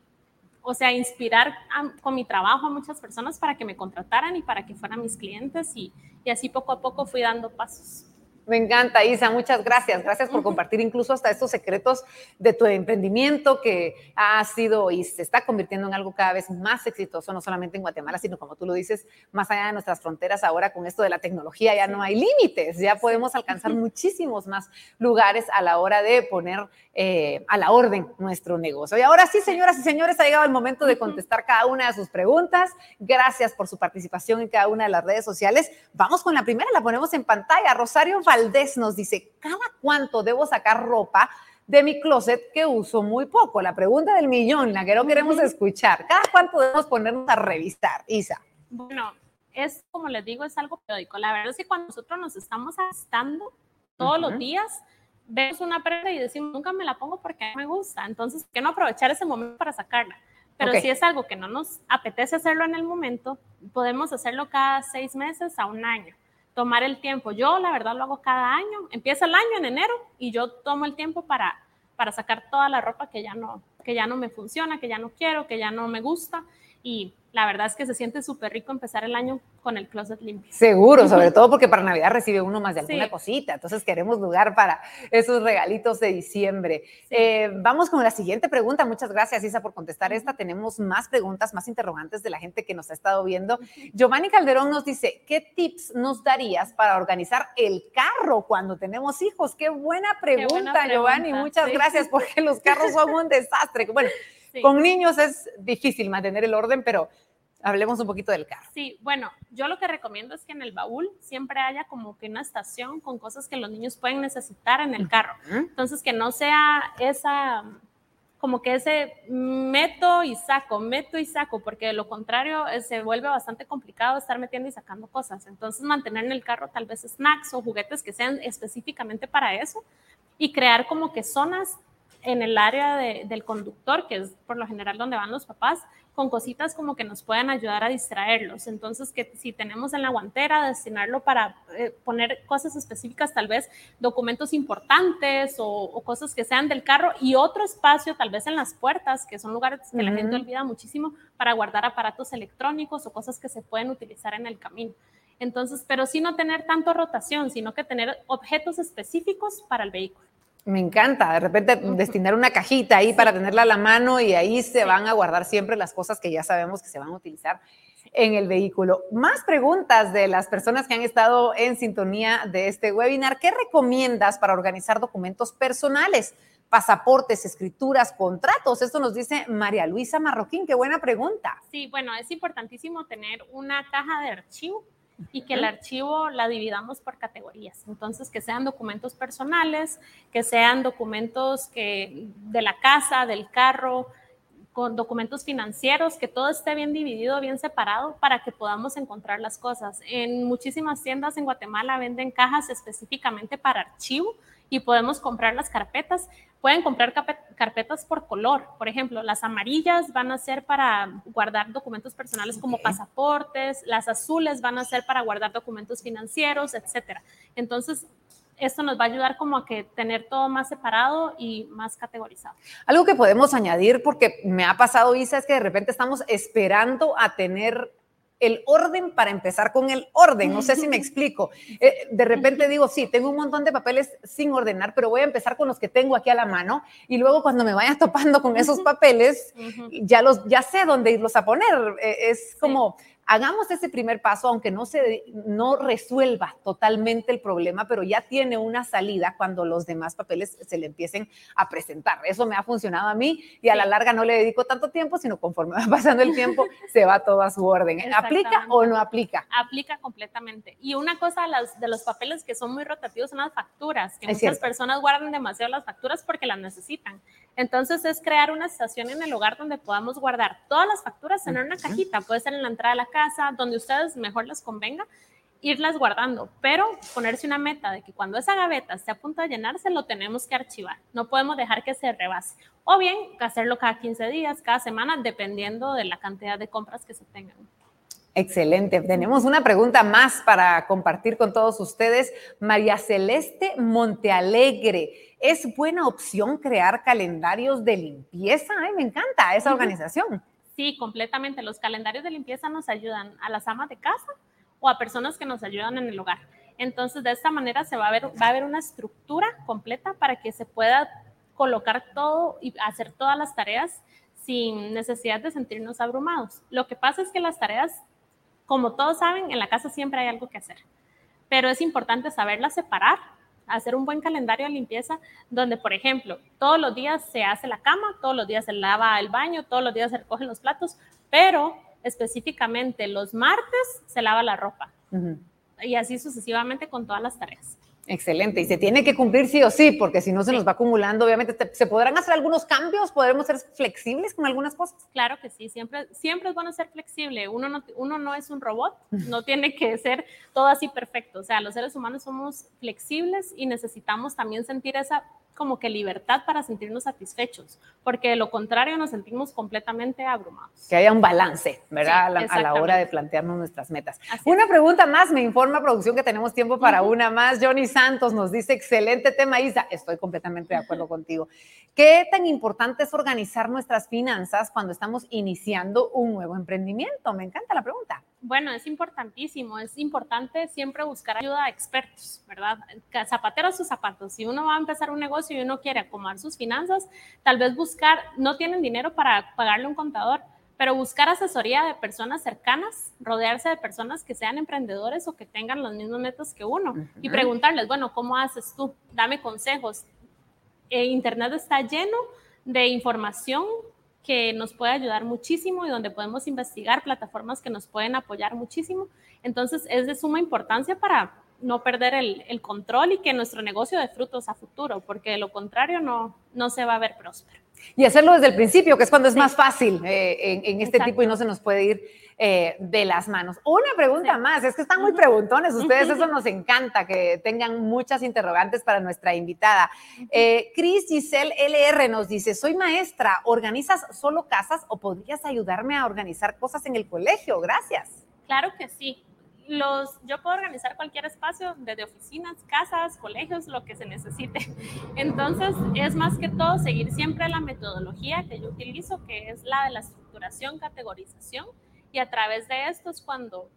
o sea, inspirar con mi trabajo a muchas personas para que me contrataran y para que fueran mis clientes y, así poco a poco fui dando pasos. Me encanta, Isa, muchas gracias. Gracias por compartir incluso hasta estos secretos de tu emprendimiento que ha sido y se está convirtiendo en algo cada vez más exitoso, no solamente en Guatemala, sino como tú lo dices, más allá de nuestras fronteras. Ahora con esto de la tecnología ya no hay límites, ya podemos alcanzar muchísimos más lugares a la hora de poner eh, a la orden nuestro negocio. Y ahora sí, señoras y señores, ha llegado el momento de contestar cada una de sus preguntas. Gracias por su participación en cada una de las redes sociales. Vamos con la primera, la ponemos en pantalla. Rosario Valdés nos dice, ¿cada cuánto debo sacar ropa de mi closet que uso muy poco? La pregunta del millón, la que no queremos escuchar. ¿Cada cuánto debemos ponernos a revisar, Isa? Bueno, es, como les digo, es algo periódico. La verdad es que cuando nosotros nos estamos gastando todos los días, vemos una prenda y decimos, nunca me la pongo porque me gusta. Entonces, ¿por qué no aprovechar ese momento para sacarla? Pero si es algo que no nos apetece hacerlo en el momento, podemos hacerlo cada seis meses a un año. Tomar el tiempo. Yo, la verdad, lo hago cada año. Empieza el año en enero y yo tomo el tiempo para, para sacar toda la ropa que ya, no, que ya no me funciona, que ya no quiero, que ya no me gusta. Y la verdad es que se siente súper rico empezar el año con el closet limpio. Seguro, sobre todo porque para Navidad recibe uno más de alguna cosita, entonces queremos lugar para esos regalitos de diciembre. Eh, vamos con la siguiente pregunta. Muchas gracias, Isa, por contestar esta. Tenemos más preguntas, más interrogantes de la gente que nos ha estado viendo. Giovanni Calderón nos dice, ¿qué tips nos darías para organizar el carro cuando tenemos hijos? Qué buena pregunta, Giovanni. Muchas gracias porque los carros son un desastre. Bueno, con niños es difícil mantener el orden, pero hablemos un poquito del carro. Sí, bueno, yo lo que recomiendo es que en el baúl siempre haya como que una estación con cosas que los niños pueden necesitar en el carro. Entonces, que no sea esa, como que ese meto y saco, meto y saco, porque de lo contrario eh, se vuelve bastante complicado estar metiendo y sacando cosas. Entonces, mantener en el carro tal vez snacks o juguetes que sean específicamente para eso y crear como que zonas en el área del conductor, que es por lo general donde van los papás, con cositas como que nos puedan ayudar a distraerlos. Entonces, que si tenemos en la guantera, destinarlo para eh, poner cosas específicas, tal vez documentos importantes o, cosas que sean del carro y otro espacio, tal vez en las puertas, que son lugares que la gente olvida muchísimo, para guardar aparatos electrónicos o cosas que se pueden utilizar en el camino. Entonces, pero sí no tener tanto rotación, sino que tener objetos específicos para el vehículo. Me encanta, de repente destinar una cajita ahí para tenerla a la mano y ahí se van a guardar siempre las cosas que ya sabemos que se van a utilizar en el vehículo. Más preguntas de las personas que han estado en sintonía de este webinar. ¿Qué recomiendas para organizar documentos personales? Pasaportes, escrituras, contratos. Esto nos dice María Luisa Marroquín. Qué buena pregunta. Sí, bueno, es importantísimo tener una caja de archivo y que el archivo la dividamos por categorías. Entonces, que sean documentos personales, que sean documentos que, de la casa, del carro, con documentos financieros, que todo esté bien dividido, bien separado para que podamos encontrar las cosas. En muchísimas tiendas en Guatemala venden cajas específicamente para archivo y podemos comprar las carpetas. Pueden comprar carpetas por color. Por ejemplo, las amarillas van a ser para guardar documentos personales como pasaportes, las azules van a ser para guardar documentos financieros, etcétera. Entonces, esto nos va a ayudar como a que tener todo más separado y más categorizado. Algo que podemos añadir, porque me ha pasado, Isa, es que de repente estamos esperando a tener el orden para empezar con el orden. No sé si me explico. Eh, de repente digo, sí, tengo un montón de papeles sin ordenar, pero voy a empezar con los que tengo aquí a la mano y luego cuando me vaya topando con esos papeles, ya, los, ya sé dónde irlos a poner. Eh, es como hagamos ese primer paso, aunque no, se, no resuelva totalmente el problema, pero ya tiene una salida cuando los demás papeles se le empiecen a presentar. Eso me ha funcionado a mí y a la larga no le dedico tanto tiempo, sino conforme va pasando el tiempo, se va todo a su orden. ¿Aplica o no aplica? Aplica completamente. Y una cosa de los, de los papeles que son muy rotativos son las facturas, que muchas personas guardan demasiado las facturas porque las necesitan. Entonces es crear una estación en el hogar donde podamos guardar todas las facturas en una cajita, puede ser en la entrada de la casa, donde ustedes mejor les convenga, irlas guardando, pero ponerse una meta de que cuando esa gaveta esté a punto de llenarse, lo tenemos que archivar. No podemos dejar que se rebase. O bien hacerlo cada 15 días, cada semana, dependiendo de la cantidad de compras que se tengan. Excelente. Tenemos una pregunta más para compartir con todos ustedes. María Celeste Montealegre. ¿Es buena opción crear calendarios de limpieza? Ay, me encanta esa organización. Sí, completamente. Los calendarios de limpieza nos ayudan a las amas de casa o a personas que nos ayudan en el hogar. Entonces, de esta manera se va a ver, va a haber una estructura completa para que se pueda colocar todo y hacer todas las tareas sin necesidad de sentirnos abrumados. Lo que pasa es que las tareas como todos saben, en la casa siempre hay algo que hacer, pero es importante saberlas separar, hacer un buen calendario de limpieza donde, por ejemplo, todos los días se hace la cama, todos los días se lava el baño, todos los días se recogen los platos, pero específicamente los martes se lava la ropa. Y así sucesivamente con todas las tareas. Excelente, y se tiene que cumplir sí o sí, porque si no se nos va acumulando, obviamente, ¿se podrán hacer algunos cambios? ¿Podremos ser flexibles con algunas cosas? Claro que sí, siempre, siempre es bueno ser flexible. Uno no, uno no es un robot, no tiene que ser todo así perfecto. O sea, los seres humanos somos flexibles y necesitamos también sentir esa como que libertad para sentirnos satisfechos, porque de lo contrario nos sentimos completamente abrumados. Que haya un balance, ¿verdad? a, la, hora de plantearnos nuestras metas. una pregunta más, me informa producción que tenemos tiempo para una más. Johnny Santos nos dice, excelente tema, Isa. Estoy completamente de acuerdo contigo. ¿Qué tan importante es organizar nuestras finanzas cuando estamos iniciando un nuevo emprendimiento? Me encanta la pregunta. Bueno, es importantísimo, es importante siempre buscar ayuda a expertos, ¿verdad? Zapatero a sus zapatos. Si uno va a empezar un negocio y uno quiere acomodar sus finanzas, tal vez buscar, no tienen dinero para pagarle un contador, pero buscar asesoría de personas cercanas, rodearse de personas que sean emprendedores o que tengan los mismos metas que uno y preguntarles, bueno, ¿cómo haces tú? Dame consejos. Eh, Internet está lleno de información que nos puede ayudar muchísimo y donde podemos investigar plataformas que nos pueden apoyar muchísimo. Entonces, es de suma importancia para no perder el, control y que nuestro negocio dé frutos a futuro, porque de lo contrario no, no se va a ver próspero. Y hacerlo desde el principio, que es cuando es más fácil eh, en, este tipo y no se nos puede ir eh, de las manos. Una pregunta más, es que están muy preguntones ustedes, eso nos encanta, que tengan muchas interrogantes para nuestra invitada. Eh, Cris Giselle LR nos dice, soy maestra, ¿organizas solo casas o podrías ayudarme a organizar cosas en el colegio? Gracias. Claro que sí. Los, yo puedo organizar cualquier espacio, desde oficinas, casas, colegios, lo que se necesite. Entonces, es más que todo seguir siempre la metodología que yo utilizo, que es la de la estructuración, categorización y a través de esto es cuando,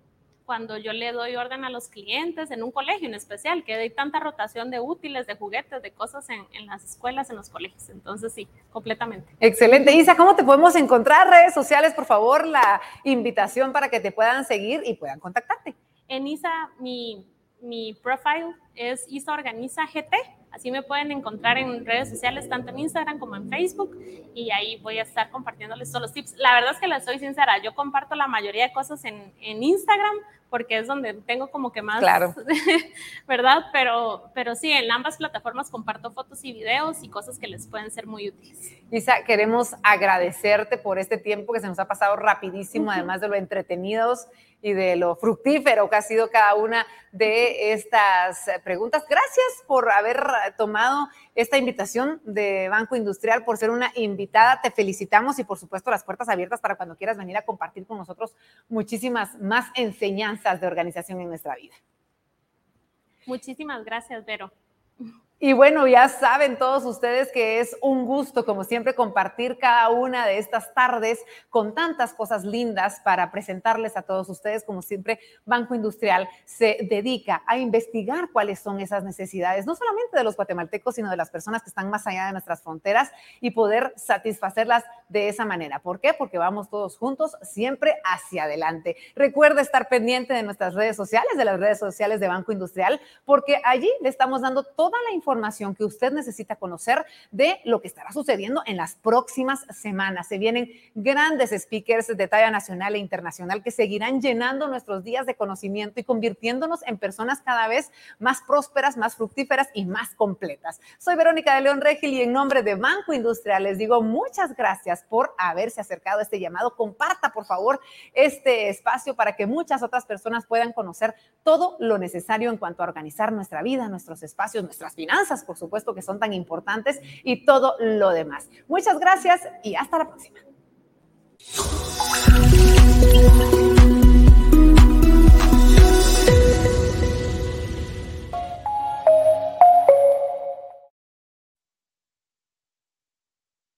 cuando yo le doy orden a los clientes en un colegio en especial, que hay tanta rotación de útiles, de juguetes, de cosas en, en las escuelas, en los colegios. Entonces, sí, completamente. Excelente. Isa, ¿cómo te podemos encontrar? Redes sociales, por favor, la invitación para que te puedan seguir y puedan contactarte. En Isa, mi, mi profile es Isa Organiza GT Así me pueden encontrar en redes sociales, tanto en Instagram como en Facebook, y ahí voy a estar compartiéndoles todos los tips. La verdad es que les soy sincera, yo comparto la mayoría de cosas en, en Instagram, porque es donde tengo como que más, claro. ¿verdad? Pero, pero sí, en ambas plataformas comparto fotos y videos y cosas que les pueden ser muy útiles. Isa, queremos agradecerte por este tiempo que se nos ha pasado rapidísimo, además de lo entretenidos y de lo fructífero que ha sido cada una de estas preguntas. Gracias por haber tomado esta invitación de Banco Industrial, por ser una invitada. Te felicitamos y por supuesto las puertas abiertas para cuando quieras venir a compartir con nosotros muchísimas más enseñanzas de organización en nuestra vida. Muchísimas gracias, Vero. Y bueno, ya saben todos ustedes que es un gusto, como siempre, compartir cada una de estas tardes con tantas cosas lindas para presentarles a todos ustedes. Como siempre, Banco Industrial se dedica a investigar cuáles son esas necesidades, no solamente de los guatemaltecos, sino de las personas que están más allá de nuestras fronteras y poder satisfacerlas de esa manera. ¿Por qué? Porque vamos todos juntos siempre hacia adelante. Recuerda estar pendiente de nuestras redes sociales, de las redes sociales de Banco Industrial, porque allí le estamos dando toda la información que usted necesita conocer de lo que estará sucediendo en las próximas semanas. Se vienen grandes speakers de talla nacional e internacional que seguirán llenando nuestros días de conocimiento y convirtiéndonos en personas cada vez más prósperas, más fructíferas y más completas. Soy Verónica de León Regil y en nombre de Banco Industrial les digo muchas gracias por haberse acercado a este llamado. Comparta, por favor, este espacio para que muchas otras personas puedan conocer todo lo necesario en cuanto a organizar nuestra vida, nuestros espacios, nuestras finanzas por supuesto, que son tan importantes y todo lo demás. Muchas gracias y hasta la próxima.